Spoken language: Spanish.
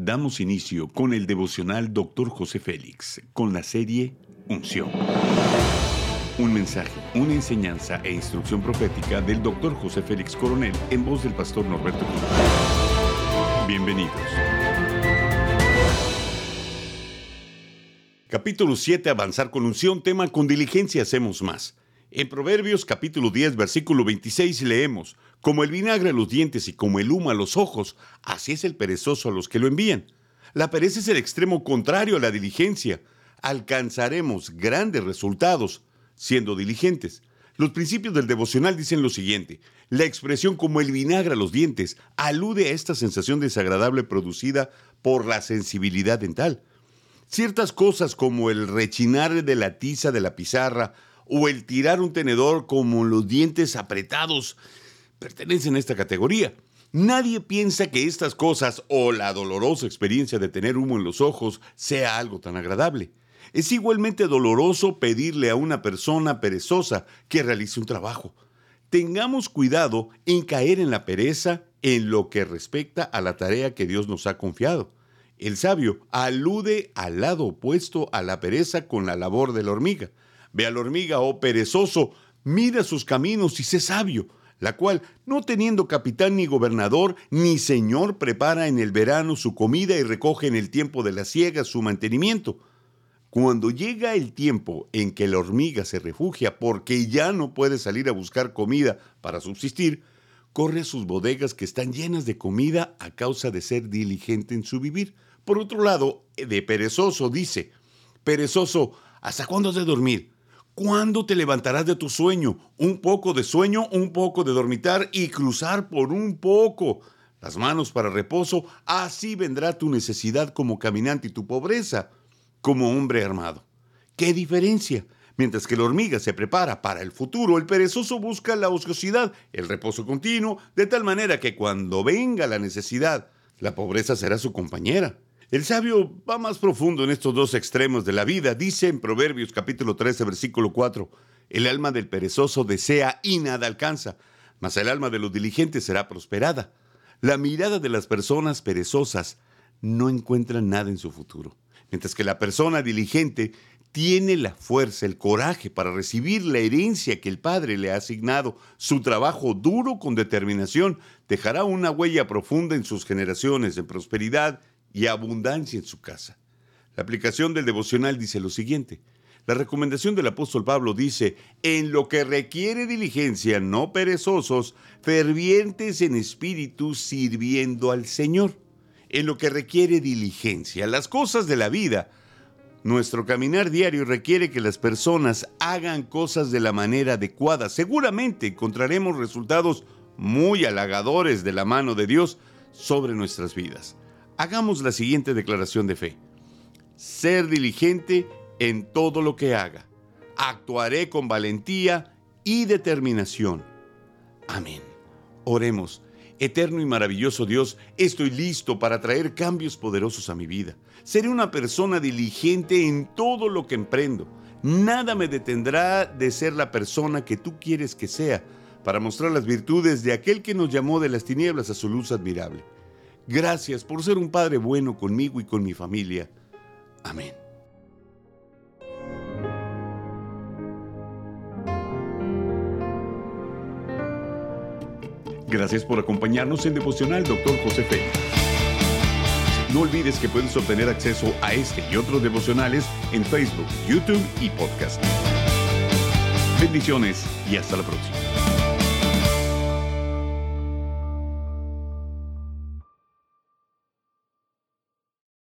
Damos inicio con el devocional Dr. José Félix, con la serie Unción. Un mensaje, una enseñanza e instrucción profética del Dr. José Félix Coronel en voz del pastor Norberto Cruz. Bienvenidos. Capítulo 7, Avanzar con unción, tema con diligencia hacemos más. En Proverbios capítulo 10, versículo 26 leemos, Como el vinagre a los dientes y como el humo a los ojos, así es el perezoso a los que lo envían. La pereza es el extremo contrario a la diligencia. Alcanzaremos grandes resultados siendo diligentes. Los principios del devocional dicen lo siguiente. La expresión como el vinagre a los dientes alude a esta sensación desagradable producida por la sensibilidad dental. Ciertas cosas como el rechinar de la tiza de la pizarra o el tirar un tenedor como los dientes apretados pertenecen a esta categoría. Nadie piensa que estas cosas o la dolorosa experiencia de tener humo en los ojos sea algo tan agradable. Es igualmente doloroso pedirle a una persona perezosa que realice un trabajo. Tengamos cuidado en caer en la pereza en lo que respecta a la tarea que Dios nos ha confiado. El sabio alude al lado opuesto a la pereza con la labor de la hormiga. Ve a la hormiga, oh perezoso, mira sus caminos y sé sabio, la cual, no teniendo capitán ni gobernador, ni señor, prepara en el verano su comida y recoge en el tiempo de la siega su mantenimiento. Cuando llega el tiempo en que la hormiga se refugia porque ya no puede salir a buscar comida para subsistir, corre a sus bodegas que están llenas de comida a causa de ser diligente en su vivir. Por otro lado, de perezoso dice, perezoso, ¿hasta cuándo has de dormir? ¿Cuándo te levantarás de tu sueño? Un poco de sueño, un poco de dormitar y cruzar por un poco. Las manos para reposo, así vendrá tu necesidad como caminante y tu pobreza como hombre armado. ¿Qué diferencia? Mientras que la hormiga se prepara para el futuro, el perezoso busca la ociosidad, el reposo continuo, de tal manera que cuando venga la necesidad, la pobreza será su compañera. El sabio va más profundo en estos dos extremos de la vida. Dice en Proverbios capítulo 13, versículo 4, el alma del perezoso desea y nada alcanza, mas el alma de los diligentes será prosperada. La mirada de las personas perezosas no encuentra nada en su futuro, mientras que la persona diligente tiene la fuerza, el coraje para recibir la herencia que el Padre le ha asignado. Su trabajo duro con determinación dejará una huella profunda en sus generaciones, en prosperidad y abundancia en su casa. La aplicación del devocional dice lo siguiente. La recomendación del apóstol Pablo dice, en lo que requiere diligencia, no perezosos, fervientes en espíritu, sirviendo al Señor. En lo que requiere diligencia, las cosas de la vida. Nuestro caminar diario requiere que las personas hagan cosas de la manera adecuada. Seguramente encontraremos resultados muy halagadores de la mano de Dios sobre nuestras vidas. Hagamos la siguiente declaración de fe. Ser diligente en todo lo que haga. Actuaré con valentía y determinación. Amén. Oremos. Eterno y maravilloso Dios, estoy listo para traer cambios poderosos a mi vida. Seré una persona diligente en todo lo que emprendo. Nada me detendrá de ser la persona que tú quieres que sea, para mostrar las virtudes de aquel que nos llamó de las tinieblas a su luz admirable. Gracias por ser un Padre bueno conmigo y con mi familia. Amén. Gracias por acompañarnos en Devocional, Dr. José Félix. No olvides que puedes obtener acceso a este y otros devocionales en Facebook, YouTube y podcast. Bendiciones y hasta la próxima.